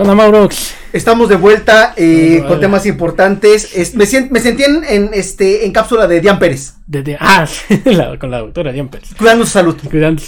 ¿Qué onda, Maurox? Estamos de vuelta eh, Vale. con temas importantes. Es- me, me sentí en, en, este, en cápsula de Dian Pérez. Desde, ah, sí, la- con la doctora Dian Pérez. Cuidando su salud. Cuidando-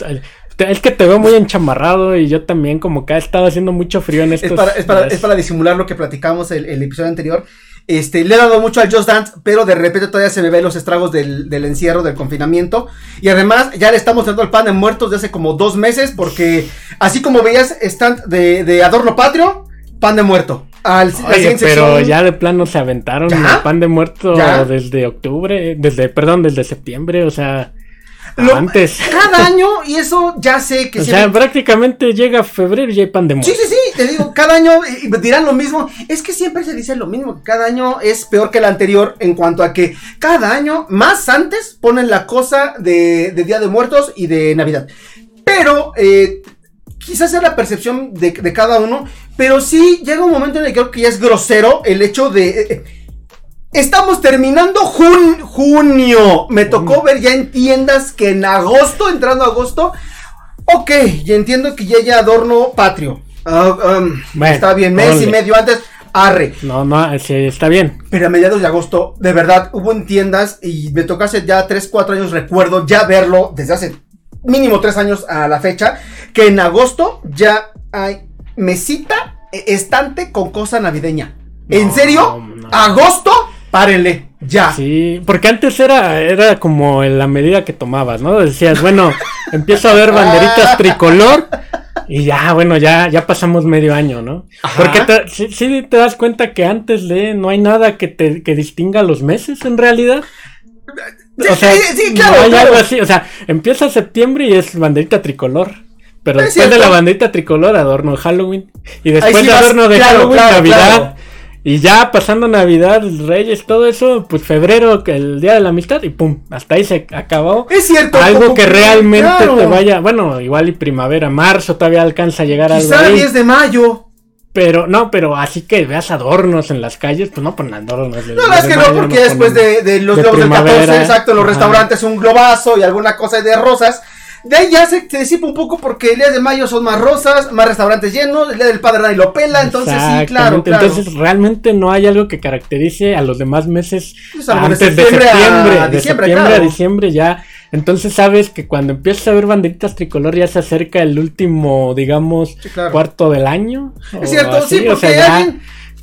Es que te veo muy enchamarrado y yo también como que ha estado haciendo mucho frío en estos Es para, es, para, es para disimular lo que platicamos el, el episodio anterior. Este, le he dado mucho al Just Dance, pero de repente todavía se me ven los estragos del, del encierro, del confinamiento. Y además, ya le estamos dando el pan de muertos de hace como dos meses, porque así como veías stand de, de Adorno Patrio, pan de muerto. Al, Oye, pero ya de plano se aventaron ¿Ya? el pan de muerto ¿Ya? desde octubre, desde, perdón, desde septiembre, o sea, Lo- antes. Cada año, y eso ya sé que O sea, me- prácticamente llega febrero y hay pan de muerto. Sí, sí, sí, te digo, cada año eh, dirán lo mismo. Es que siempre se dice lo mismo, que cada año es peor que el anterior en cuanto a que cada año, más antes, ponen la cosa de, de Día de Muertos y de Navidad. Pero, eh, quizás sea la percepción de, de cada uno, pero sí llega un momento en el que creo que ya es grosero el hecho de... eh, eh, Estamos terminando jun- junio. Me tocó ver ya en tiendas que en agosto, entrando a agosto, Ok, ya entiendo que ya hay adorno patrio. Ah, um, Bueno, está bien, mes y medio antes, arre. No, no, sí, está bien. Pero a mediados de agosto, de verdad, hubo en tiendas y me tocó hace ya 3, 4 años, recuerdo ya verlo desde hace mínimo 3 años a la fecha, que en agosto ya hay mesita, eh, estante con cosa navideña. ¿En serio? no. ¿Agosto? Párenle, ya. Sí, porque antes era, era como en la medida que tomabas, ¿no? Decías, bueno, empiezo a ver banderitas tricolor y ya, bueno, ya, ya pasamos medio año, ¿no? Ajá. Porque te, sí, sí te das cuenta que antes de no hay nada que te que distinga los meses en realidad. O sea, Sí, sí, claro, no hay claro. algo así, o sea, empieza septiembre y es banderita tricolor. Pero Es después de la banderita tricolor, adorno Halloween. Y después sí de vas- adorno de claro, Halloween, claro, Navidad. claro. Y ya pasando Navidad, Reyes, todo eso, pues febrero, el día de la amistad, y pum, hasta ahí se acabó. Es cierto. Algo que realmente te vaya, bueno, igual y primavera, marzo todavía alcanza a llegar algo Quizá ahí. 10 de mayo. Pero no, pero así que veas adornos en las calles, pues no ponen adornos. No, 10 es que no, porque no después de, de los de globos del 14, primavera. exacto, en los Ajá. restaurantes un globazo y alguna cosa de rosas. De ahí ya se, se disipa un poco porque el día de mayo son más rosas, más restaurantes llenos, el día del padre nadie lo pela, entonces sí, claro. Entonces realmente no hay algo que caracterice a los demás meses Pues de antes de septiembre a de diciembre, septiembre claro. a diciembre ya. Entonces sabes que cuando empiezas a ver banderitas tricolor ya se acerca el último, digamos, Sí, claro. cuarto del año. Es cierto, así, sí, o porque ya- alguien,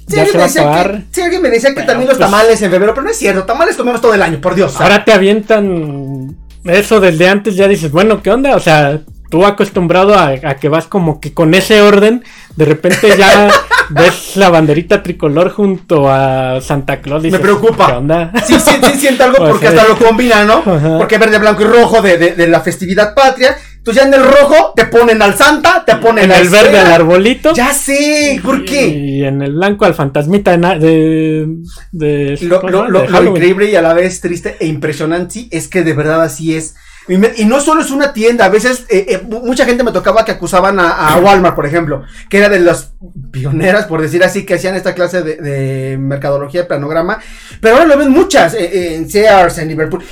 ya alguien se me va a decía acabar. que, sí, alguien me decía que Pero, también los pues- tamales en febrero, pero no es cierto, tamales comemos todo el año, por Dios. Ahora te avientan eso desde antes, ya dices, bueno, ¿qué onda? O sea, tú acostumbrado a, a que vas como que con ese orden, de repente ya ves la banderita tricolor junto a Santa Claus. Me dices, preocupa. ¿Qué onda? Sí, sí, sí, siento algo O porque sea, hasta lo combina, ¿no? Ajá. Porque verde, blanco y rojo de, de, de la festividad patria. Entonces ya en el rojo te ponen al Santa, te ponen En al el verde al arbolito. Ya sé, ¿por qué? Y en el blanco al fantasmita de. na- de, de- Lo, increíble y a la vez triste e impresionante es que de verdad así es. Y, no solo es una tienda, a veces eh, eh, mu- mucha gente me tocaba que acusaban a, a Walmart, por ejemplo, que era de las pioneras, por decir así, que hacían esta clase de, de mercadología, de planograma. Pero ahora lo ven muchas, eh, en Sears, en Liverpool.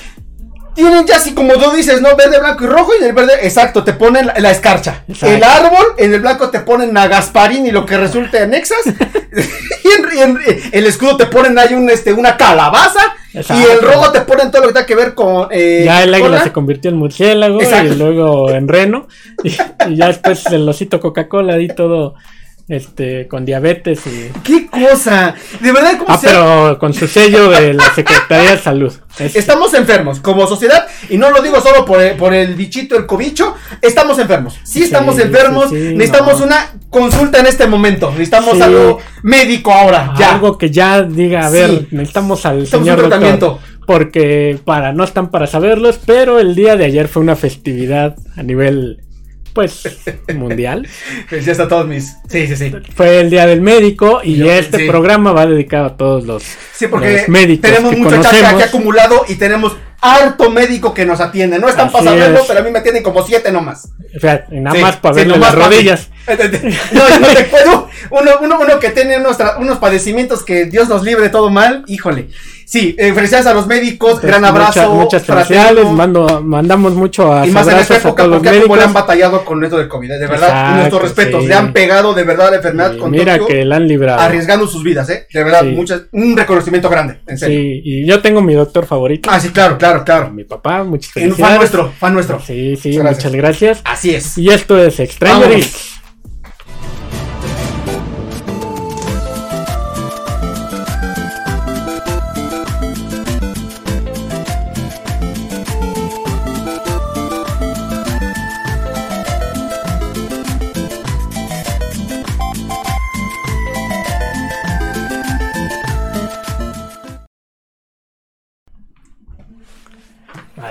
Tienen ya así como tú dices, ¿no? Verde, blanco y rojo. Y en el verde, exacto, te ponen la, la escarcha. Exacto. El árbol, en el blanco te ponen a Gasparín y lo que resulte y en, y en- el escudo te ponen ahí un, este, una calabaza. Exacto. Y el rojo te ponen todo lo que tenga que ver con. eh, Ya el águila se convirtió en murciélago Exacto. y luego en reno. Y, y ya después el osito Coca-Cola y todo este con diabetes y. ¡Qué cosa! De verdad, como Ah, sea, pero con su sello de la Secretaría de Salud. Es- Estamos enfermos como sociedad, y no lo digo solo por el, por el bichito, el cobicho, estamos enfermos. Sí, estamos Sí, enfermos, sí, sí, necesitamos no. una consulta en este momento, necesitamos algo médico ahora, ya. Algo que ya diga, a ver, necesitamos al Necesitamos señor un doctor. tratamiento. Porque para, no están para saberlos, pero el día de ayer fue una festividad a nivel, pues, mundial. Pues ya está todos mis. Sí, sí, sí. Fue el día del médico y Yo- este sí. programa va dedicado a todos los, Sí, porque los médicos tenemos que mucha conocemos. aquí acumulado y tenemos harto médico que nos atiende. No están Así es. pero a mí me atienden como siete nomás. O sea, y nada Sí, más para verle las rodillas. no, no te puedo. Uno, uno, uno que tiene unos, unos padecimientos que Dios nos libre de todo mal, híjole. Sí, eh, felicidades a los médicos, gran abrazo. Mucha- muchas fraterno. felicidades. Mando, mandamos mucho a Y más en esta a época, todos los porque cómo le han médicos. batallado con esto del COVID, eh, de verdad. Exacto, nuestros respetos, sí. le han pegado de verdad la enfermedad Y con mira que la han librado. arriesgando sus vidas, eh. De verdad, Sí. muchas, un reconocimiento grande, en serio. Sí, y yo tengo mi doctor favorito. Ah, sí, claro, claro, claro. Mi papá, muchas Un felicidades. fan nuestro, fan nuestro. Sí, sí, Muchas gracias. muchas gracias. Así es. Y esto es Stranger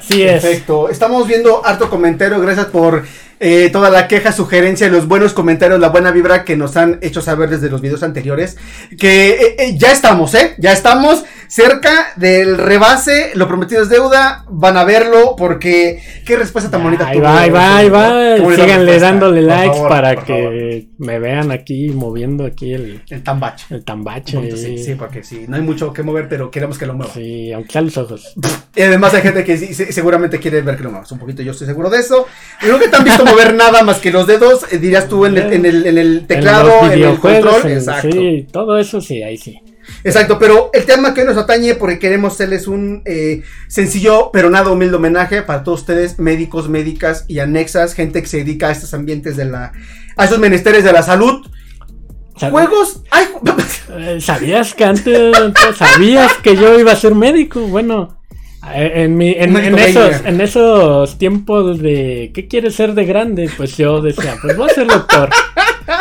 Así es. Perfecto. Estamos viendo harto comentario. Gracias por eh, toda la queja, sugerencia, los buenos comentarios, la buena vibra que nos han hecho saber desde los videos anteriores. Que eh, eh, ya estamos, ¿eh? Ya estamos cerca del rebase. Lo prometido es deuda. Van a verlo porque qué respuesta tan bonita. Ahí va, ahí va, ahí va. Síganle dándole likes favor, para que favor. me vean aquí moviendo aquí el, El tambache. el tambache. Punto, Sí, sí, porque sí, no hay mucho que mover, pero queremos que lo mueva. Sí, aunque sea los ojos. Y además hay gente que sí- seguramente quiere ver que lo muevas un poquito, yo estoy seguro de eso. Y nunca te han visto mover nada más que los dedos, eh, dirías tú en el, en el, en el teclado, los en, el videojuegos, control. en- Exacto. Sí, todo eso sí, ahí sí. Exacto, pero el tema que hoy nos atañe, porque queremos hacerles un eh, sencillo pero nada humilde homenaje para todos ustedes, médicos, médicas y anexas, gente que se dedica a estos ambientes de la, a esos menesteres de la salud. Sab- Juegos, ay, Eh, ¿Sabías que antes, sabías que yo iba a ser médico? Bueno, eh, en, mi, en, esos, en esos tiempos de ¿qué quieres ser de grande? Pues yo decía, pues voy a ser doctor.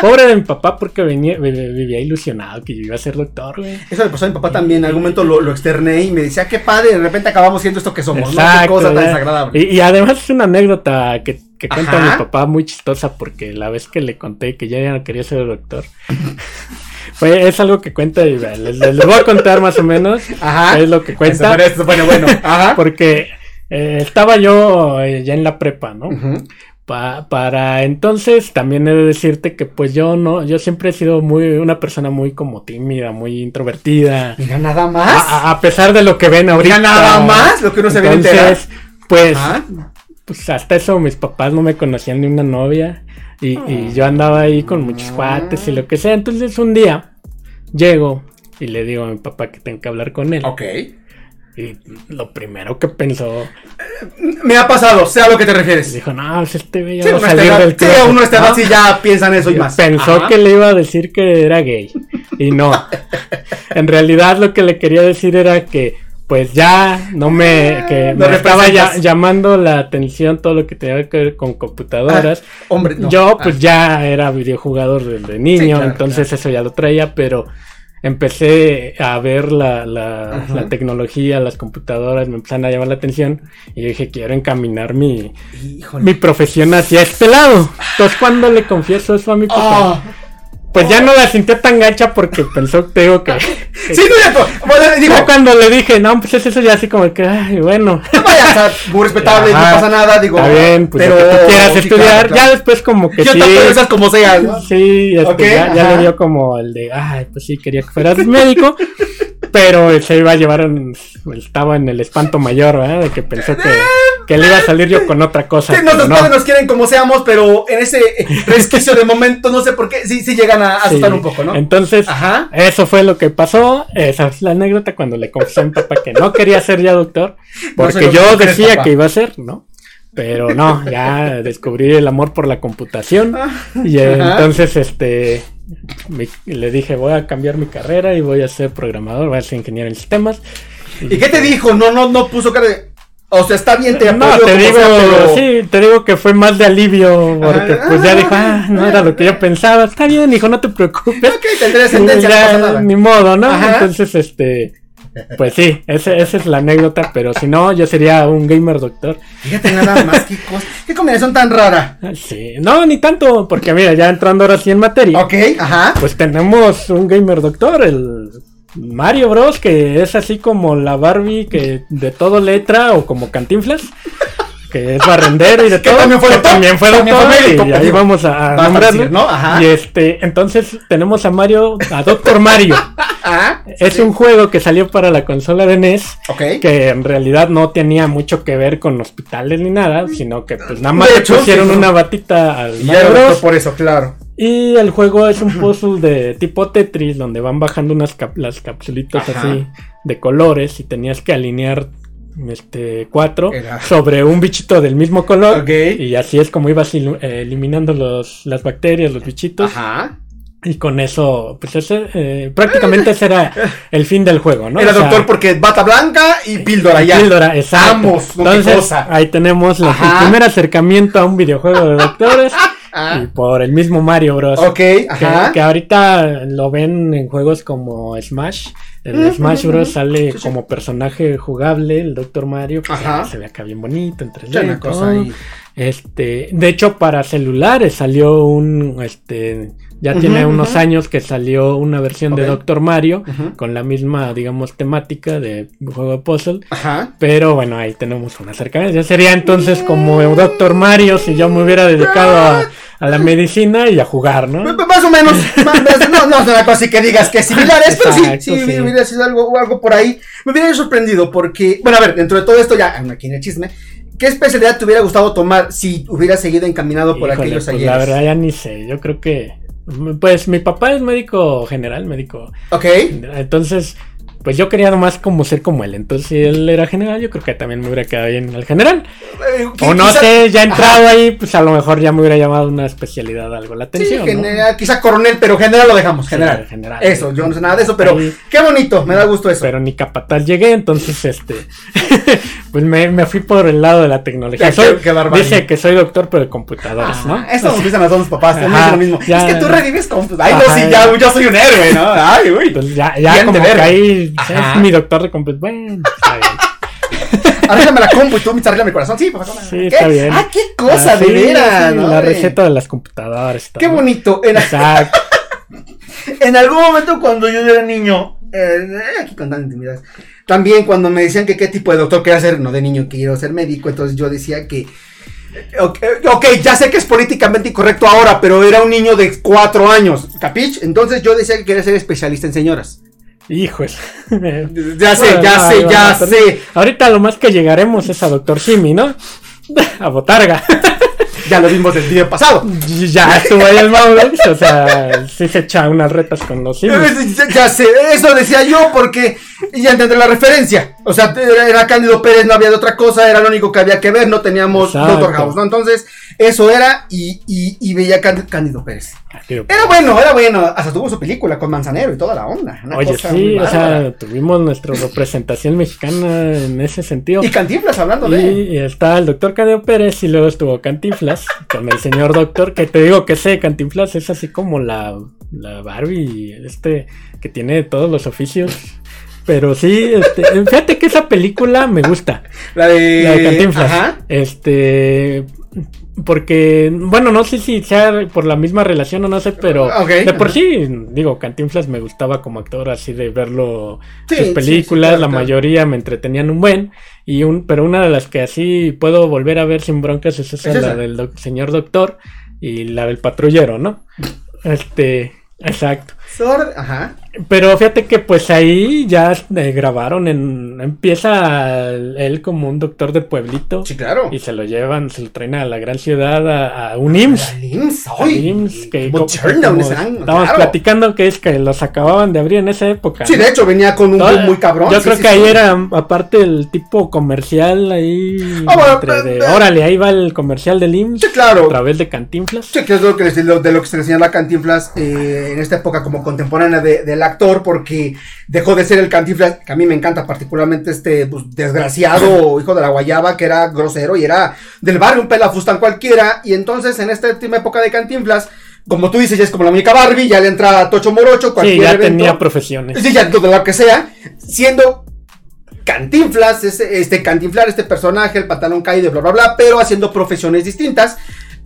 Pobre de mi papá porque venía, vi- vivía ilusionado que yo iba a ser doctor, güey. Eso le pasó a mi papá también, en algún momento lo, lo externé y me decía, qué padre, de repente acabamos siendo esto que somos, ¿no? Qué Exacto, cosa tan ya. desagradable. Y, y además es una anécdota que, que cuenta Ajá. mi papá muy chistosa porque la vez que le conté que yo ya no quería ser doctor, fue, es algo que cuenta y les, les- voy a contar más o menos. Ajá. Es lo que cuenta. Eso, bueno, bueno. Ajá. Porque eh, estaba yo eh, ya en la prepa, ¿no? Ujú. Pa- para entonces también he de decirte que pues yo no, yo siempre he sido muy, una persona muy como tímida, muy introvertida. Mira, nada más. A, pesar de lo que ven ahorita. Mira, nada más lo que uno se enterar. Entonces, pues, pues hasta eso mis papás no me conocían ni una novia. Y, y yo andaba ahí con muchos cuates y lo que sea. Entonces un día llego y le digo a mi papá que tengo que hablar con él. Ok. Y lo primero que pensó, Me ha pasado, sé a lo que te refieres. dijo, no, pues este güey ya Sí, va a salir edad, del sí, closet", uno a esta edad ¿no? sí ya piensan eso y más. Pensó Ajá. que le iba a decir que era gay. Y no. en realidad lo que le quería decir era que pues ya no me que No me estaba ya- llamando la atención todo lo que tenía que ver con computadoras. Hombre, no. Yo Ah. pues ya era videojugador desde niño, claro, entonces eso ya lo traía, pero empecé a ver la, la, la tecnología, las computadoras, me empezaron a llamar la atención y yo dije, quiero encaminar mi, Híjole. mi profesión hacia este lado. Entonces cuando le confieso eso a mi papá, Ah. Pues ya no la sintió tan gacha porque pensó, te digo que... que- Sí, no, bueno, digo, ya cuando le dije, no, pues es eso ya así como que, ay, bueno. vaya, está muy respetable, no Ajá. pasa nada, digo. Está bien, pues pero que tú quieras sí, estudiar, claro, claro. ya después como que Yo sí. te piensas como sea. ¿no? Sí, este, ya, ya le dio como el de, ay, pues sí, quería que fueras médico, pero se iba a llevar, en- estaba en el espanto mayor, ¿verdad? De que pensó que, que le iba a salir yo con otra cosa. Pero nuestros no. padres nos quieren como seamos, pero en ese resquicio de momento, no sé por qué, sí, sí llegan a asustar Sí. un poco, ¿no? Entonces, Ajá. eso fue lo que pasó. Esa es la anécdota cuando le confesé a mi papá que no quería ser ya doctor, porque que yo decía que iba a ser, ¿no? Pero no, ya descubrí el amor por la computación y Ajá. entonces este me- le dije voy a cambiar mi carrera y voy a ser programador, voy a ser ingeniero en sistemas. ¿Y qué te dijo? No, no, no puso cara de. O sea, está bien, te No, te digo, sea, pero- sí, te digo que fue más de alivio, porque pues ya dijo, ah, no era lo que yo pensaba, está bien, hijo, no te preocupes. Ok, tendré descendencia, no pasa nada. Ni modo, ¿no? Ajá. Entonces, este, pues sí, ese- esa es la anécdota, pero si no, yo sería un gamer doctor. Fíjate nada más, qué cosa. Qué combinación tan rara. Sí, no, ni tanto, porque mira, ya entrando ahora sí en materia, Ok, ajá. pues tenemos un gamer doctor, el Mario Bros, que es así como la Barbie que de todo letra o como cantinflas. que es barrendero y de Que todo. también fue que doctor, también fue también doctor, fue médico, y ahí vamos a, a nombrarlo. decir, ¿no? Ajá. Y este, entonces tenemos a Mario, a Doctor Mario. Es un juego que salió para la consola de NES. ok. Que en realidad no tenía mucho que ver con hospitales ni nada, sino que pues nada más le pusieron sí, ¿no? una batita al Y Mario Bros. por eso, claro. Y el juego es un puzzle de tipo Tetris, donde van bajando unas cap- las capsulitas Ajá. así de colores y tenías que alinear este cuatro Era- sobre un bichito del mismo color. Ok. Y así es como ibas eliminando los, las bacterias, los bichitos. Ajá. Y con eso, pues ese, eh, prácticamente ese era el fin del juego, ¿no? Era O sea, doctor porque bata blanca y píldora ya. Píldora, exacto. Qué Entonces, cosa. ahí tenemos la- el primer acercamiento a un videojuego de doctores Ah, y por el mismo Mario Bros. ok, Que, ajá. que ahorita lo ven en juegos como Smash. En Ujú, Smash Bros. sale Sí, sí. como personaje jugable el Dr. Mario. Que Ajá. se ve acá bien bonito, en 3D. Ya una cosa ahí. Este, de hecho, para celulares salió un, este, ya tiene unos años que salió una versión de. Doctor Mario con la misma, digamos, temática de juego de puzzle. Ajá. Pero bueno, ahí tenemos una acercamiento. Ya sería entonces como Doctor Mario si yo me hubiera dedicado a, a la medicina y a jugar, ¿no? Más o menos, más- no, no es una cosa así que digas que es similares, pero sí, Exacto, sí, sí. hubiera sido algo, algo por ahí. Me hubiera sorprendido porque, bueno, a ver, dentro de todo esto, ya aquí en el chisme, ¿qué especialidad te hubiera gustado tomar si hubieras seguido encaminado por Híjole, aquellos pues, ayeres? la verdad ya ni sé. Yo creo que, pues mi papá es médico general, médico. Ok. Entonces, pues yo quería nomás como ser como él. Entonces, si él era general, yo creo que también me hubiera quedado bien el general. Eh, O no quizá- sé, ya Ajá. entrado ahí, pues a lo mejor ya me hubiera llamado una especialidad algo la Sí, atención. ¿no? general, quizá coronel, pero general lo dejamos, Sí, general. general. Eso, yo no sé nada de eso, pero Ahí- qué bonito, me da gusto eso. Pero ni capataz llegué, entonces este pues me, me fui por el lado de la tecnología. Soy- qué- qué barbaridad. dice que soy doctor pero de computadoras, ¿no? Ah, Eso nos dicen a todos los papás, también Ajá, es lo mismo. ya. es que tú revives con. Ay, no, sí, ya. ya, yo soy un héroe, ¿no? Ay, uy. Entonces ya, ya como que ahí Ajá. es mi doctor de computadoras. Bueno, está bien. Arréglame la compu y tú me mi corazón. Sí, papá. Sí, ¿Qué? está bien. Ah, qué cosa, Ah, de sí, veras. sí, ¿no, la receta de las computadoras. Qué bonito. En, Exacto. en algún momento cuando yo era niño, eh, aquí contando intimidades, también cuando me decían que qué tipo de doctor quería ser, no de niño quiero ser médico, entonces yo decía que. eh, Ok, ok, ya sé que es políticamente incorrecto ahora, pero era un niño de cuatro años, ¿capich? Entonces yo decía que quería ser especialista en señoras. Hijos. Ya sé, ya sé, ya sé. Ahorita lo más que llegaremos es a Doctor Simi, ¿no? A Botarga. Ya lo vimos el video pasado. Y ya estuvo ahí el Maurix, o sea, sí se echa unas retas con los Eh, simis. Ya, sé, eso decía yo porque ya entendí la referencia. O sea, era, Cándido Pérez, no había de otra cosa, era lo único que había que ver, no teníamos. Doctor House, ¿no? Entonces, eso era y, y, y veía Cándido, Cándido Pérez. Era bueno, era bueno. Hasta tuvo su película con Manzanero y toda la onda. una Oye, cosa sí, o sea, tuvimos nuestra representación mexicana en ese sentido. Y Cantinflas hablando de. Y está el doctor Cadeo Pérez y luego estuvo Cantinflas con el señor doctor, que te digo que ese Cantinflas es así como la, la Barbie, este, que tiene todos los oficios. Pero sí, este, fíjate que esa película me gusta, La de. la de Cantinflas. Ajá. Este, porque, bueno, no sé si sea por la misma relación o no sé, pero de por ajá. sí, digo, Cantinflas me gustaba como actor, así de verlo Sí, sus sí, películas, sí, claro, la claro. mayoría me entretenían un buen, y un, pero una de las que así puedo volver a ver sin broncas es esa, Es esa. la del doc- señor doctor y la del patrullero, ¿no? Este, exacto. Ajá. Pero fíjate que pues ahí ya eh, grabaron en, empieza él como un doctor de pueblito Sí, claro. y se lo llevan, se lo traen a la gran ciudad, a, a un IMSS. La LIMS, a ay, IMSS, que como como- estábamos claro. platicando que es que los acababan de abrir en esa época. Sí, de hecho, venía con un boom muy cabrón. Yo sí, creo sí, que ahí era, aparte el tipo comercial, ahí. Ah, bueno, entre de- pe- pe- órale, ahí va el comercial del IMSS. Sí, claro. A través de Cantinflas. Sí, que es lo que les- lo- de lo que se le señala a Cantinflas eh, en esta época como contemporánea de- del actor, porque dejó de ser el Cantinflas, que a mí me encanta particularmente este pues, desgraciado hijo de la guayaba, que era grosero y era del barrio un pelafustán cualquiera, y entonces en esta última época de Cantinflas, como tú dices, ya es como la única Barbie, ya le entra Tocho Morocho, Sí, cualquier ya evento. tenía profesiones. Sí, ya de lo que sea, siendo Cantinflas, este Cantinflar, este personaje, el pantalón caído, bla, bla, bla, pero haciendo profesiones distintas.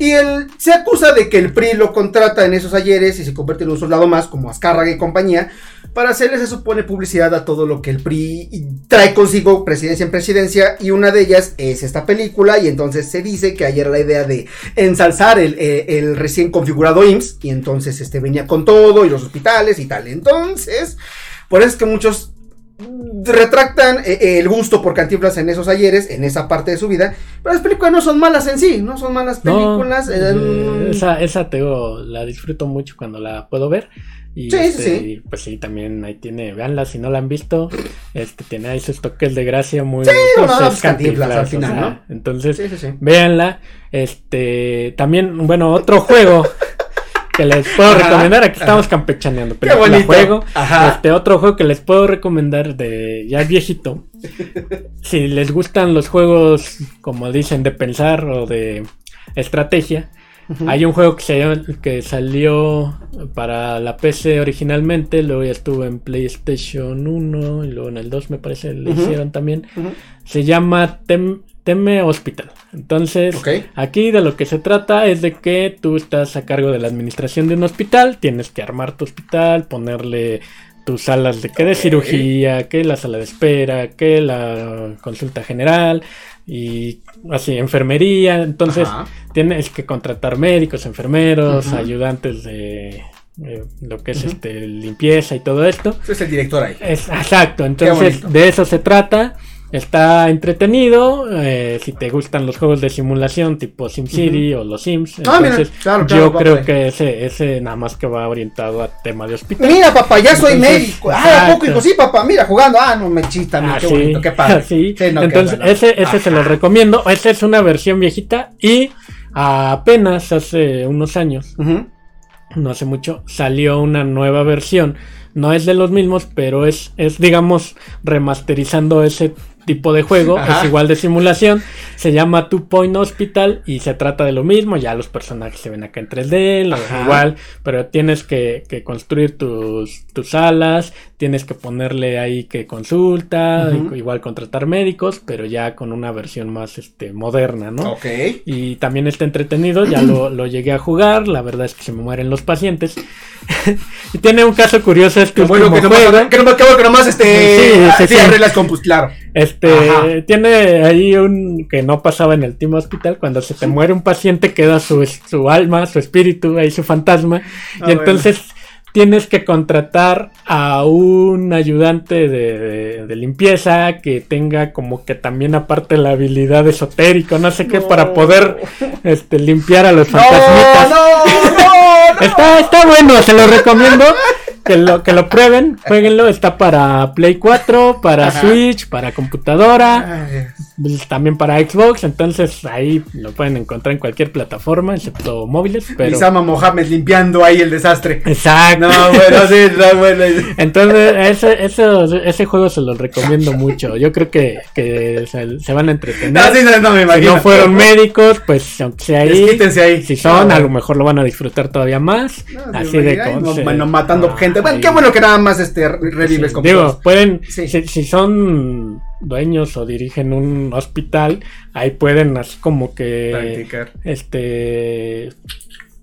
Y él se acusa de que el PRI lo contrata en esos ayeres y se convierte en un soldado más, como Azcárraga y compañía, para hacerle, se supone, publicidad a todo lo que el PRI trae consigo presidencia en presidencia. Y una de ellas es esta película. Y entonces se dice que ayer la idea de ensalzar el, eh, el recién configurado IMSS. Y entonces este venía con todo y los hospitales y tal. Entonces, por eso es que muchos retractan eh, el gusto por Cantinflas en esos ayeres, en esa parte de su vida, pero las películas no son malas en sí, no son malas películas. eh, mm. esa, esa te la disfruto mucho cuando la puedo ver. Y sí, este, sí, pues sí, también ahí tiene, veanla si no la han visto, este tiene ahí sus toques de gracia muy sí, no, es pues, Cantinflas al final, o sea, ¿no? Entonces, Sí, sí, sí. véanla. Este, también, bueno, otro juego que les puedo Ajá, recomendar, aquí ajá. estamos campechaneando, Qué película, bonito. juego. Ajá. Este otro juego que les puedo recomendar de ya viejito. si les gustan los juegos, como dicen, de pensar o de estrategia, hay un juego que, se llama- que salió para la PC originalmente, luego ya estuvo en PlayStation 1 y luego en el 2 me parece le Ujú. hicieron también. Se llama Tem- Teme Hospital. Entonces, aquí de lo que se trata es de que tú estás a cargo de la administración de un hospital, tienes que armar tu hospital, ponerle tus salas de que de cirugía, que la sala de espera, que la consulta general y así enfermería, entonces Ajá. tienes que contratar médicos, enfermeros, ayudantes de eh, lo que es este limpieza y todo esto. Es el director ahí. Es, exacto, entonces de eso se trata. Está entretenido. eh, si te gustan los juegos de simulación tipo SimCity o los Sims, Ah, mira, entonces claro, claro, yo creo que ese, ese nada más que va orientado a tema de hospital. Mira, papá, ya soy Entonces, médico. Ah, ¿a poco, exacto. hijo? Sí, papá, mira, jugando. Ah, no me chista, mira, Ah, qué sí, bonito, qué padre. sí. Sí, no, qué Entonces, ese, ese se los recomiendo. Esa es una versión viejita y apenas hace unos años, no hace mucho, salió una nueva versión. No es de los mismos, pero es, es digamos, remasterizando ese tipo de juego. Ajá. Es igual de simulación. Se llama Two Point Hospital y se trata de lo mismo. Ya los personajes se ven acá en 3D, lo- Ajá. igual, pero tienes que, que construir tus, tus salas, tienes que ponerle ahí que consulta, igual contratar médicos, pero ya con una versión más este, moderna, ¿no? Ok. Y también está entretenido, ya lo, lo llegué a jugar, la verdad es que se me mueren los pacientes. y tiene un caso curioso este bueno último que nomás, juego. que nomás, bueno que nomás este, Sí, sí, sí, sí. arreglas con, pues, claro. Este, Ajá. tiene ahí un que no pasaba en el Team Hospital, cuando se te muere un paciente queda su, su alma, su espíritu, ahí su fantasma, Ah, y entonces tienes que contratar a un ayudante de, de- de limpieza que tenga como que también aparte la habilidad esotérico, no sé qué, No. para poder este, limpiar a los fantasmitas. no, no, no. Está, está bueno, se lo recomiendo. Que lo, que lo prueben, jueguenlo. Está para Play 4, para Ajá. Switch, para computadora, Ay, pues, también para Xbox. Entonces ahí lo pueden encontrar en cualquier plataforma, excepto móviles. Pero... Isama Mohamed limpiando ahí el desastre. Exacto. No, bueno, sí, no, bueno. Entonces, ese, ese, ese juego se los recomiendo mucho. Yo creo que, que se, se van a entretener. No, sí, no, no me si imagino. no fueron médicos, pues aunque sea ahí. Desquítense ahí. Si son, a lo mejor lo van a disfrutar todavía más. así sí, de con- se- bueno, matando ah, gente. Bueno, ahí. qué bueno que nada más este revives Sí, con Digo, pueden, Sí. si, si son dueños o dirigen un hospital, ahí pueden así como que practicar. este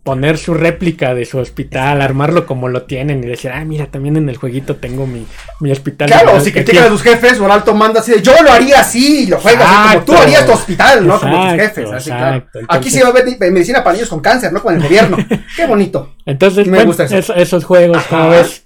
poner su réplica de su hospital, armarlo como lo tienen y decir, ah, mira, también en el jueguito tengo mi, mi hospital. Claro, si que critican a aquí". tus jefes o al alto manda así de yo lo haría así y lo juegas así como tú Exacto. harías tu hospital, ¿no? como tus Exacto, jefes, así claro. exacto. Aquí Entonces- sí va a haber di- medicina para niños con cáncer, ¿no? Con el gobierno. Qué bonito. Entonces, Me bueno, gusta eso. eso- esos juegos, Ajá. ¿cómo ves?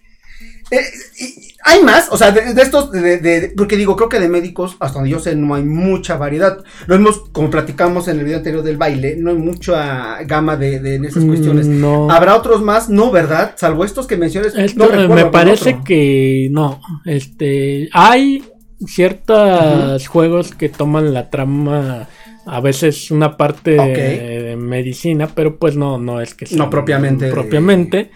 Eh, y- hay más, o sea, de, de estos, de, de- porque digo, creo que de médicos, hasta donde yo sé, no hay mucha variedad. Lo hemos, como platicamos en el video anterior del baile, no hay mucha gama de, de en esas cuestiones. Mm, No. ¿Habrá otros más? No, ¿verdad? Salvo estos que menciones. Esto, no me parece que no. Este, hay ciertos juegos que toman la trama, a veces una parte de, medicina, pero pues no, no es que No propiamente de- propiamente.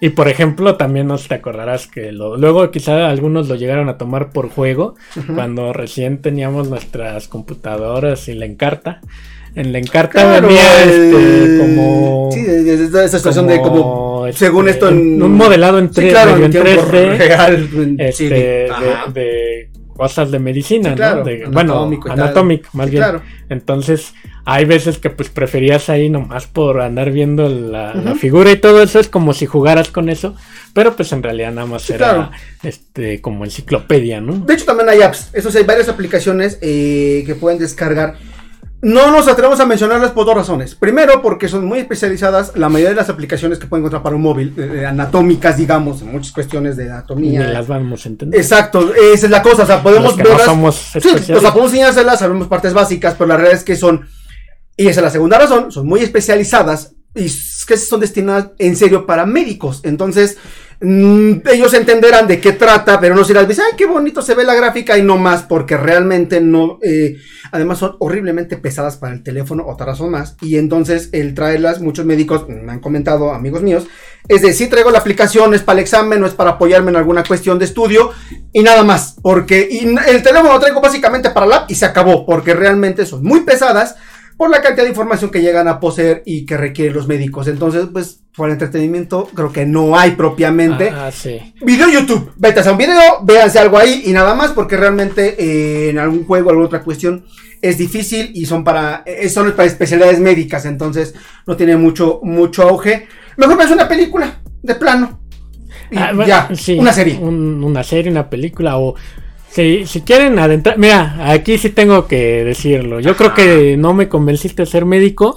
Y por ejemplo, también no te acordarás que lo- luego quizá algunos lo llegaron a tomar por juego, cuando recién teníamos nuestras computadoras y la encarta. En la encarta Claro, venía este, como Sí, esa situación de como. este, según esto en- un modelado en, Sí, 3, claro, en en tiempo 3D real. este, sí, de cosas de medicina, Sí, claro, ¿no? De- anatómico bueno, anatómico, más Sí, bien. claro. Entonces, hay veces que pues preferías ahí nomás por andar viendo la, figura y todo eso, es como si jugaras con eso, pero pues en realidad nada más Sí, era claro. este como enciclopedia, ¿no? De hecho, también hay apps. Eso sí, hay varias aplicaciones eh, que pueden descargar. No nos atrevemos a mencionarlas por dos razones. Primero, porque son muy especializadas. La mayoría de las aplicaciones que pueden encontrar para un móvil, eh, anatómicas, digamos, en muchas cuestiones de Ni anatomía. las vamos a entender. Exacto, esa es la cosa. O sea, podemos que no verlas. somos Sí, o sea, podemos enseñárselas, sabemos partes básicas, pero la realidad es que son, y esa es la segunda razón, son muy especializadas y que son destinadas en serio para médicos. Entonces, mm, ellos entenderán de qué trata, pero no se las dice, ay, qué bonito se ve la gráfica y no más, porque realmente no, eh, además son horriblemente pesadas para el teléfono, otra razón más, y entonces el traerlas, muchos médicos me han comentado, amigos míos, es de si traigo la aplicación, es para el examen, no es para apoyarme en alguna cuestión de estudio y nada más, porque el teléfono lo traigo básicamente para la y se acabó, porque realmente son muy pesadas por la cantidad de información que llegan a poseer y que requieren los médicos. Entonces, pues, por entretenimiento, creo que no hay propiamente. Ah, sí. Video YouTube, vete a un video, véanse algo ahí y nada más, porque realmente eh, en algún juego, alguna otra cuestión, es difícil y son para, eh, son para especialidades médicas, entonces no tiene mucho, mucho auge. Mejor ves una película, de plano. Y Ah, bueno, ya, sí, una serie. un- una serie, una película o si, si quieren adentrar, mira, aquí sí tengo que decirlo. Yo creo que no me convenciste de ser médico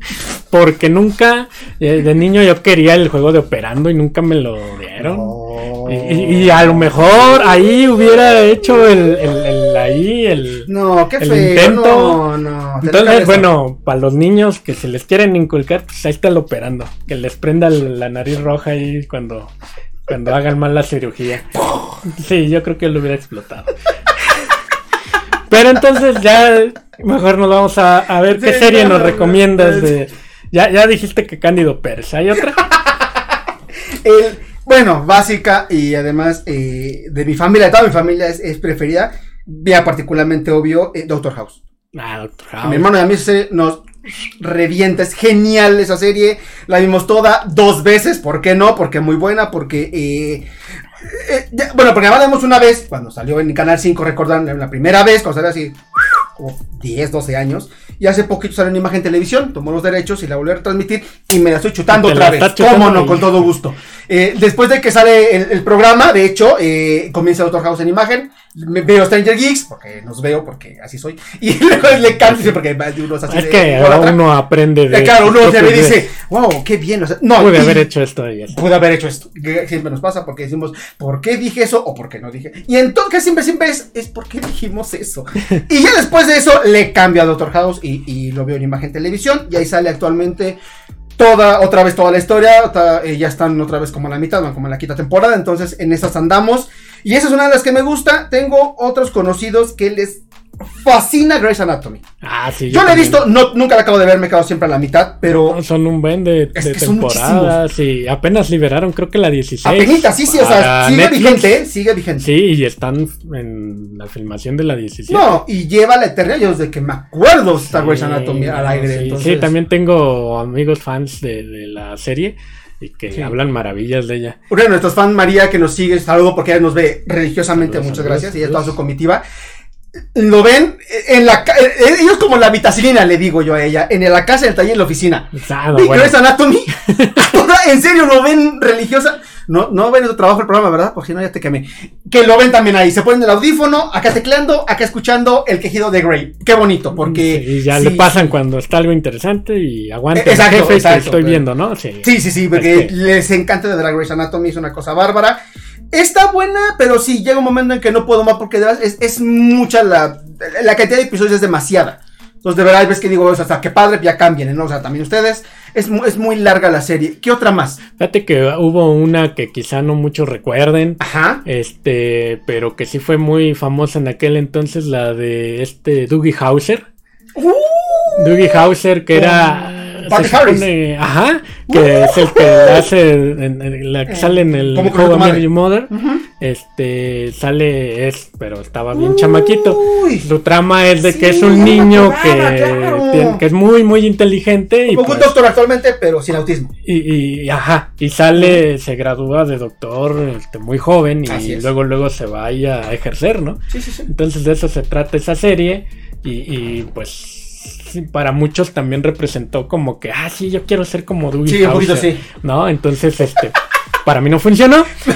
porque nunca eh, de niño yo quería el juego de operando y nunca me lo dieron. No. Y, a lo mejor ahí hubiera hecho el, el- el- ahí el No, qué el feo. intento. No, no. te entonces, bueno, para los niños que se les quieren inculcar, pues ahí está el operando. Que les prenda la nariz roja ahí cuando, cuando hagan mal la cirugía. Sí, yo creo que lo hubiera explotado. Pero entonces ya mejor nos vamos a, a ver qué serie no, nos no, recomiendas de... Ya, ya dijiste que Cándido Pérez. ¿Hay otra? El, bueno, básica y además eh, de mi familia, de toda mi familia es, es preferida. Ya particularmente obvio, eh, Doctor House. Ah, Doctor House. mi hermano y a mí se nos revienta, es genial esa serie. La vimos toda dos veces, ¿por qué no? Porque muy buena, porque... eh, eh, ya- bueno, porque además la vimos una vez, cuando salió en Canal 5, recordan la primera vez, cuando salió así, como 10, 12 años. Y hace poquito salió en imagen televisión, tomó los derechos y la volvió a transmitir y me la estoy chutando Te otra vez. chutando ¿Cómo no? y- Con todo gusto. Eh, después de que sale el, el programa, de hecho, eh, comienza Doctor House en imagen. Me veo Stranger Geeks, porque nos veo, porque así soy. Y luego le canto, porque uno es así Es de que idólatra. uno aprende de... Eh, Claro, uno se ve y dice, wow, qué bien. O sea, no, Pude y- haber hecho esto y eso. Pude haber hecho esto. Siempre nos pasa porque decimos, ¿por qué dije eso o por qué no dije? Y entonces siempre, siempre es, es ¿por qué dijimos eso? y ya después de eso le cambio a Doctor House y, y lo veo en imagen televisión y ahí sale actualmente toda, otra vez toda la historia, eh, ya están otra vez como la mitad, van como en la quinta temporada, entonces en esas andamos. Y esa es una de las que me gusta. Tengo otros conocidos que les fascina Grey's Anatomy. Ah, sí. Yo la he visto, no, nunca la acabo de ver, me quedo siempre a la mitad, pero No, Son un buen de, de temporadas y apenas liberaron creo que la 16. Apenitas, sí, sí, o sea, sigue Netflix. vigente, ¿eh? sigue vigente. Sí, y están en la filmación de la 17. No, y lleva la eternidad, yo desde que me acuerdo está Sí, Grey's Anatomy al aire. sí, entonces, sí, también tengo amigos fans de, de la serie y que Sí. hablan maravillas de ella. Una de nuestras fans, María, que nos sigue, saludo porque ella nos ve religiosamente, Saludos, muchas saludos, gracias, y ella toda su comitiva. Lo ven en la ca- eh, ellos como la vitacilina, le digo yo a ella, en la casa, en el taller, en la oficina. Ah, no, ¿Y bueno. Grey's Anatomy? ¿En serio lo ven religiosa? No, no ven en tu trabajo el programa, ¿verdad? Porque si no ya te quemé. Que lo ven también ahí. Se ponen el audífono, acá tecleando, acá escuchando el quejido de Grey. Qué bonito, porque. Sí, ya sí, le pasan cuando está algo interesante y aguanta Eh, exacto, el jefe exacto, que estoy pero- viendo, ¿no? Sí. Sí, sí, sí, porque Es que- les encanta de Drag Race Anatomy, es una cosa bárbara. Está buena, pero sí llega un momento en que no puedo más porque de verdad es, es mucha la, la cantidad de episodios es demasiada. Entonces, de verdad, ves que digo, o sea, hasta que padre, ya cambien, ¿no? O sea, también ustedes, es, mu- es muy larga la serie. ¿Qué otra más? Fíjate que hubo una que quizá no muchos recuerden. Ajá. Este, pero que sí fue muy famosa en aquel entonces, la de este Dougie Hauser. Uh, Dougie Hauser, que era Se Harris. supone- ajá, que es el que hace, en- en- la que sale en el ¿Cómo conocí juego Your Mother, este, sale, es, pero estaba bien chamaquito. Su trama es de Sí, que es un niño que, claro. tiene- que es muy, muy inteligente y, Como pues, un doctor actualmente, pero sin autismo. y, y- ajá, y sale, se gradúa de doctor este, muy joven y luego, luego se va a ejercer, ¿no? Sí, sí, sí. Entonces de eso se trata esa serie y, y, pues para muchos también representó como que, ah, sí, yo quiero ser como Dewey Sí, un poquito Hauser", sí. ¿no? Entonces, este, para mí no funcionó.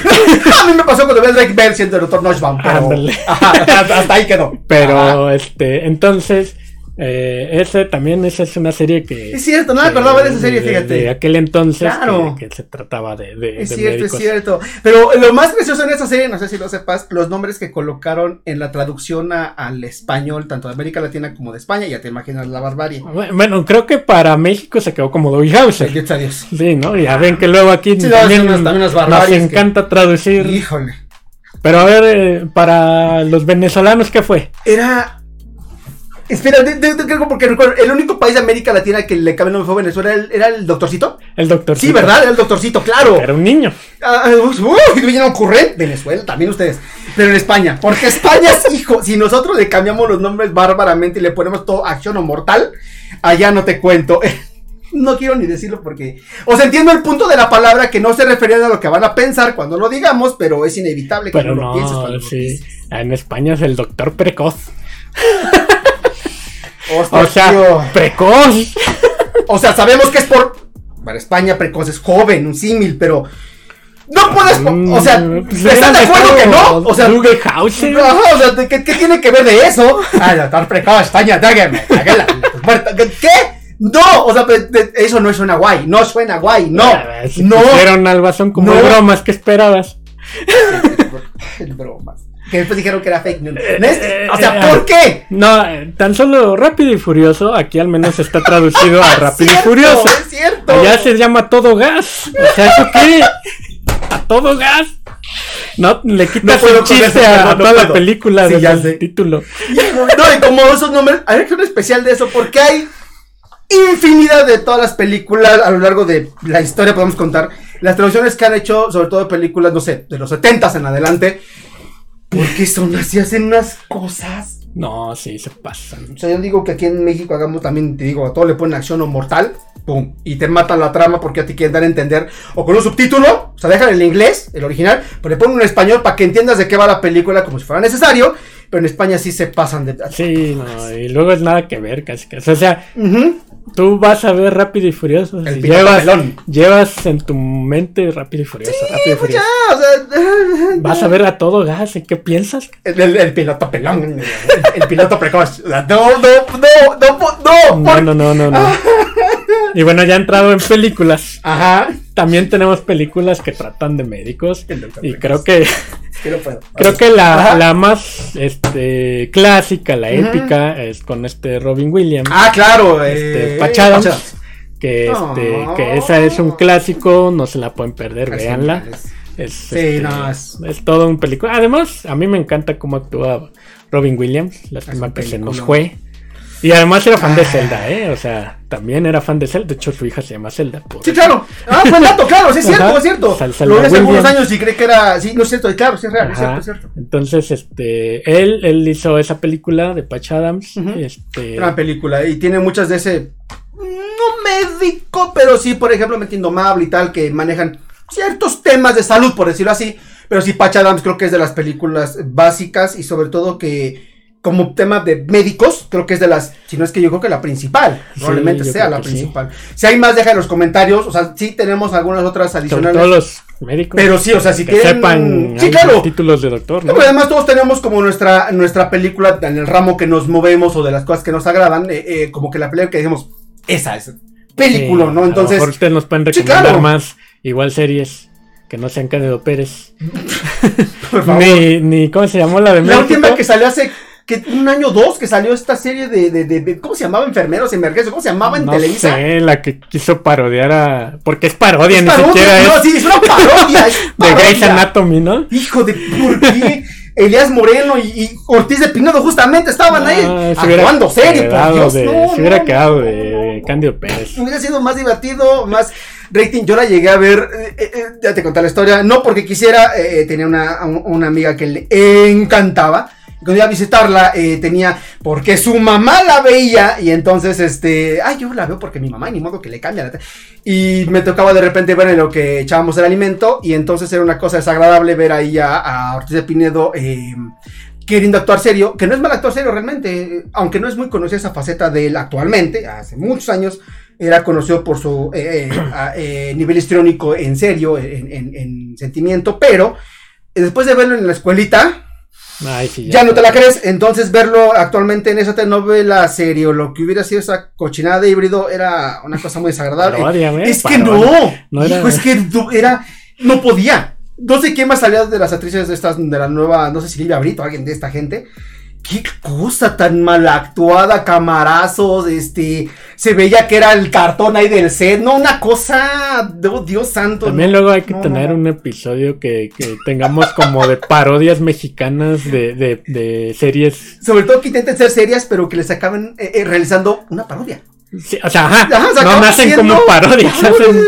A mí me pasó cuando vi a Drake Bell siendo el doctor Noshbaum, pero Ándale. Ajá, hasta, ahí quedó. Ajá. Pero, este, entonces, eh, ese también, esa es una serie que... Es cierto, no me acordaba de esa serie, de- fíjate. De aquel entonces Claro. que, que se trataba de, de, Es de cierto, médicos. es cierto. Pero lo más precioso en esta serie, no sé si lo sepas, los nombres que colocaron en la traducción a- al español, tanto de América Latina como de España, ya te imaginas la barbarie. Bueno, creo que para México se quedó como a Dios. Sí, ¿no? Ya ven que luego aquí Sí, también, unas- unas nos que- encanta traducir. Híjole. Pero a ver, eh, para los venezolanos, ¿qué fue? Era. Espera, creo porque recuerdo, el único país de América Latina que le cabe el nombre fue Venezuela, ¿era el, era el doctorcito? El doctor. Sí, ¿verdad? Era el doctorcito, claro. Era un niño. Ah, uy, bien ocurrente. Venezuela, también ustedes. Pero en España, porque España es hijo. Si nosotros le cambiamos los nombres bárbaramente y le ponemos todo acción o mortal, allá no te cuento. No quiero ni decirlo porque. O sea, entiendo el punto de la palabra que no se refería a lo que van a pensar cuando lo digamos, pero es inevitable que Pero no lo pienses cuando lo sí. pienses. En España es el doctor precoz. Hostia, O sea, tío. precoz. O sea, sabemos que es por. Para España, precoz es joven, un símil, pero. No puedes. O sea, Mm, ¿están de acuerdo que no? O sea. Ajá, o sea, ¿de ¿qué, qué tiene que ver de eso? Ah, doctor precoz, España, muerta. ¿Qué? No, o sea, eso no suena guay, no suena guay, no. Si no. pusieron al basón como No. bromas, ¿qué esperabas? Bromas. Que después dijeron que era fake news. ¿Ves? O eh, sea, eh, ¿por qué? No, eh, tan solo Rápido y Furioso, aquí al menos está traducido a Rápido y Furioso. Es cierto. Allá se llama todo gas. O sea, ¿eso qué? A todo gas. No, le quitas No el chiste eso, a, no toda la película Sí, desde ya el sé. título. No, y como esos nombres, hay que un especial de eso, porque hay infinidad de todas las películas a lo largo de la historia, podemos contar. Las traducciones que han hecho, sobre todo de películas, no sé, de los 70 en adelante. Porque son así, hacen unas cosas. No, sí, se pasan. O sea, yo digo que aquí en México hagamos también, te digo, a todo le ponen acción o mortal, pum, y te matan la trama porque a ti quieren dar a entender, o con un subtítulo, o sea, dejan el inglés, el original, pero le ponen un español para que entiendas de qué va la película como si fuera necesario, pero en España sí se pasan de... Sí, no, y luego es nada que ver, casi casi. O sea. Tú vas a ver Rápido y Furioso. El llevas, pelón. llevas en tu mente Rápido y Furioso, Rápido y Pues Furioso. ya, o sea... Vas a ver a todo gas, ¿y qué piensas? El, el- el piloto pelón, el, el piloto precoz. No, no, no, no, no, No, por- no, no, no, no. Y bueno, ya entrado en películas. Ajá. También tenemos películas que tratan de médicos. Y creo que creo que la, la más este clásica, la épica, es con este Robin Williams. Ah, claro. este, Eh. Que este, Oh. que esa es un clásico, no se la pueden perder, Es véanla. es- Es, Sí, este, no, es- es todo un película. Además, a mí me encanta cómo actúa Robin Williams. Lástima que se nos fue. Y además era fan de Ah. Zelda, ¿eh? O sea, también era fan de Zelda. De hecho, su hija se llama Zelda. Sí, claro. Ah, buen dato, claro, sí es cierto, es cierto. Sal- Sal- Lo vi hace algunos años y creí que era. Sí, no es cierto, claro, sí es real, es cierto, es cierto. Entonces, este, él, él hizo esa película de Patch Adams. Este, Gran película y tiene muchas de ese. No médico, pero sí, por ejemplo, Mente Indomable y tal, que manejan ciertos temas de salud, por decirlo así. Pero sí, Patch Adams creo que es de las películas básicas y sobre todo que. Como tema de médicos, creo que es de las, si no es que yo creo que la principal, Sí, probablemente sea la sí. principal. Si hay más, deja en los comentarios, o sea, sí tenemos algunas otras sobre adicionales. todo los médicos. Pero sí, o sea, si que quieren- sepan Sí, claro. títulos de doctor, ¿no? pero además todos tenemos como nuestra, nuestra película en el ramo que nos movemos o de las cosas que nos agradan, eh, eh, como que la película que decimos, esa es película, ¿no? A lo Entonces, mejor ustedes nos pueden recomendar claro. más, igual series que no sean Cádido Pérez. por favor. Ni, ni, ¿cómo se llamó la de la México? última que salió hace que un año o dos que salió esta serie de, de, de- de- ¿cómo se llamaba? Enfermeros Emergencia, ¿cómo se llamaba en no Televisa? sé, la que quiso parodiar a... Porque es parodia, Es ni parodia, siquiera no, es sí, es una parodia, es de Grey's. Anatomy, ¿no? Hijo de, ¿por qué? Elías Moreno y, y Ortiz de Pinedo justamente estaban ahí Ah, se hubiera actuando por quedado Dios. de- no, se hubiera no, quedado de Cándido Pérez. Hubiera sido más divertido, más rating. Yo la llegué a ver, eh, eh, eh, ya te conté la historia, no porque quisiera, eh, tenía una, un- una amiga que le encantaba. Y Cuando iba a visitarla, eh, tenía, porque su mamá la veía, y entonces, este, ay, yo la veo porque mi mamá, ni modo que le cambia la Y me tocaba de repente ver en lo que echábamos el alimento, y entonces era una cosa desagradable ver ahí a, Ortiz de Pinedo, eh, queriendo actuar serio, que no es mal actuar serio realmente, aunque no es muy conocida esa faceta de él actualmente, hace muchos años era conocido por su eh, eh, nivel histriónico en serio, en, en- en sentimiento, pero después de verlo en la escuelita, Ay, sí, ya no te la crees, entonces verlo actualmente en esa telenovela serio, lo que hubiera sido esa cochinada de híbrido era una cosa muy desagradable. Paródiame, es que no, No era- hijo, es que era, no podía. No sé quién más salía de las actrices de estas, de la nueva, no sé si Silvia Brito alguien de esta gente. Qué cosa tan mal actuada, camarazos, este, se veía que era el cartón ahí del set, no, una cosa, oh, Dios santo. También no, luego hay que no, tener no. un episodio que, que tengamos como de parodias mexicanas de, de, de series. Sobre todo que intenten ser serias, pero que les acaben eh, eh, realizando una parodia. Sí, o sea, ajá, Ajá, se no nacen siendo como parodias, hacen-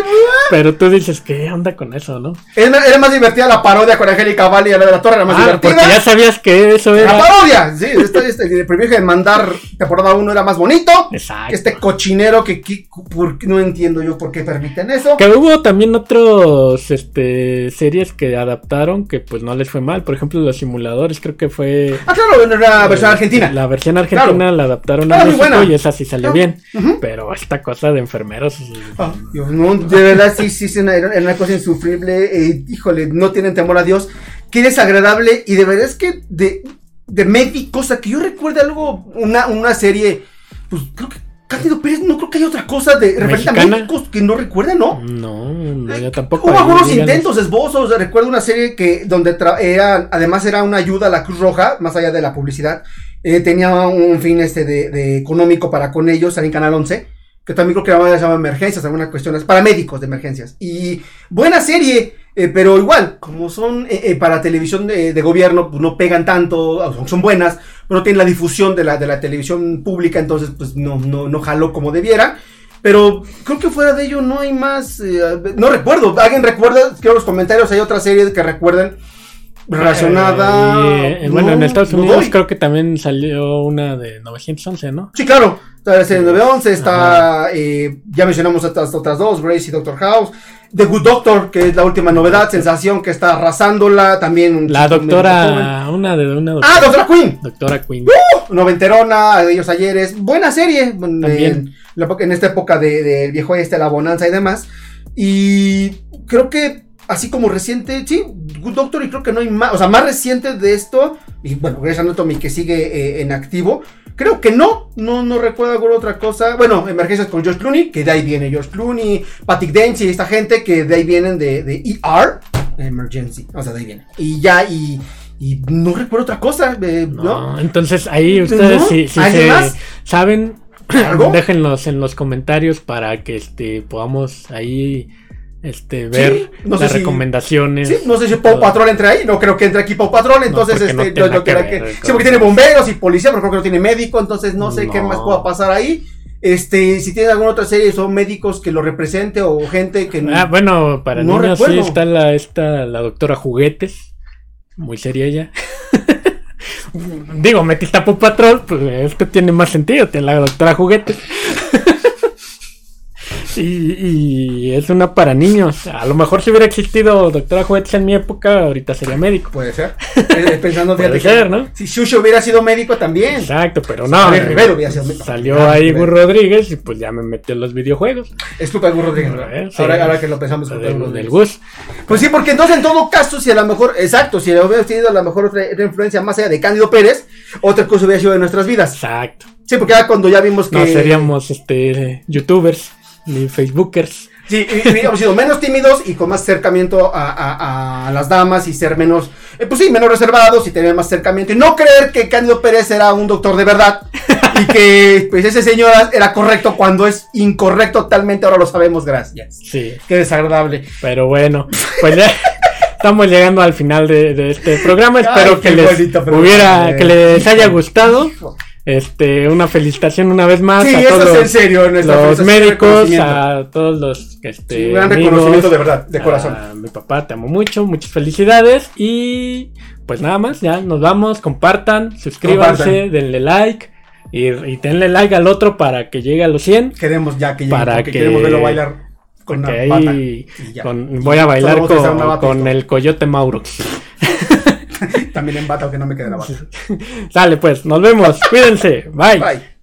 pero tú dices, ¿qué onda con eso, no? Era, más divertida la parodia con Angélica Vale y la de la Torre, era más Ah, divertida. porque ya sabías que eso La era. parodia, sí, este, este, el privilegio de mandar temporada 1 era más bonito. Exacto. este cochinero que, que- por- no entiendo yo por qué permiten eso. Que hubo también otros este series que adaptaron que pues no les fue mal. Por ejemplo, los simuladores, creo que fue. Ah, claro, la versión eh, argentina. La versión argentina Claro. la adaptaron Ah, a México y esa sí salió bien. ujú. Pero esta cosa de enfermeros. Ah, Dios, no, de verdad sí, sí, era una cosa insufrible. eh, híjole, no tienen temor a Dios. Qué desagradable. Y de verdad es que de, de médicos, a que yo recuerde algo, una, una serie, pues creo que Cándido Pérez, no creo que haya otra cosa de referente a médicos que no recuerde, ¿no? No, no, yo tampoco. Hubo algunos intentos, esbozos. Recuerdo una serie que donde era, además era una ayuda a la Cruz Roja, más allá de la publicidad. Eh, tenía un fin este de, económico para con ellos, en Canal 11, que también creo que era- se llama emergencias, algunas cuestiones, paramédicos de emergencias. Y buena serie, eh, pero igual, como son eh, para televisión de, gobierno, pues no pegan tanto, son buenas, pero no tienen la difusión de la, de la televisión pública, entonces pues no, no, no jaló como debiera. Pero creo que fuera de ello no hay más. no recuerdo. ¿Alguien recuerda? Quiero los comentarios. Hay otra serie que recuerden relacionada. Eh, y, eh, bueno, No, en Estados Unidos creo que también salió una de 911, ¿no? Sí, claro. Está la serie 911. Está. eh, ya mencionamos estas otras dos: Grace y Doctor House. The Good Doctor, que es la última novedad. Sensación que está arrasándola. También. La doctora, una de una doctora. Ah, Doctora Queen. Doctora Queen. Noventerona, de ellos ayeres. Buena serie. También. en esta época del de, viejo este, la bonanza y demás. Y creo que, así como reciente, sí, Good Doctor, y creo que no hay más, o sea, más reciente de esto. Y bueno, Grey's Anatomy que sigue eh, en activo. Creo que no, no, no recuerdo alguna otra cosa. Bueno, emergencias con George Clooney, que de ahí viene George Clooney, Patrick Dempsey y esta gente que de ahí vienen de, de ER, Emergency, o sea, de ahí viene. Y ya, y, y no recuerdo otra cosa, eh, ¿no? No, entonces ahí ustedes ¿No? si, si ¿Alguien se saben, ¿Algo? déjenlos en los comentarios para que este podamos ahí este ver no las si- recomendaciones. Sí, no sé si Pau. Patrol entra ahí, no creo que entre aquí Pau Patrol, entonces no este, yo que ver sí, porque tiene bomberos y policía, pero creo que no tiene médico, entonces no sé qué No. más pueda pasar ahí. Este, si tienen alguna otra serie, son médicos que lo represente o gente que Ah, bueno, para No niños recuerdo. sí está la esta la doctora Juguetes, muy seria ella. Digo, metiste a Paw Patrol, pues esto tiene más sentido, tiene la doctora Juguetes. y, y es una para niños. A lo mejor si hubiera existido doctora Juguetes en mi época, ahorita sería médico. puede ser. Eh, Pensando Puede fíjate, ser, que ¿no? Si Shusho hubiera sido médico también. Exacto, pero no. Javier Rivero hubiera sido médico. Salió Javier ahí. Gus Rodríguez y pues ya me metió en los videojuegos. Es culpa de Gus Rodríguez. Eh, sí. ahora, ahora que lo pensamos, culpa de Del, Gus del. Gus. Pues sí, porque entonces en todo caso, si a lo mejor, exacto, si hubiera tenido a lo mejor otra, otra influencia más allá de Cándido Pérez, otra cosa hubiera sido de nuestras vidas. Exacto. Sí, porque ya cuando ya vimos que. No seríamos este youtubers ni facebookers. Sí, hubiéramos sido menos tímidos y con más acercamiento a, a- a las damas y ser menos, eh, pues sí, menos reservados y tener más acercamiento y no creer que Cándido Pérez era un doctor de verdad y que pues ese señor era correcto cuando es incorrecto totalmente, ahora lo sabemos, gracias. Sí. Qué desagradable. Pero bueno, pues ya estamos llegando al final de, de este programa. Espero Ay, que les bonito hubiera, eh. que les haya gustado. Hijo. Este, una felicitación una vez más Sí, a todos en serio, los médicos, a todos los este, Sí, un gran amigos, reconocimiento de verdad, de corazón. A mi papá, te amo mucho, muchas felicidades y pues nada más, ya nos vamos, compartan, suscríbanse, Compartan. denle like y, y denle like al otro para que llegue a los 100. Queremos ya que llegue, Para que- queremos verlo bailar con una Que ahí y ya. con- voy a bailar con, con el coyote Mauro. También en bata, aunque no me quede la bata. Sale pues, nos vemos, cuídense, bye. Bye.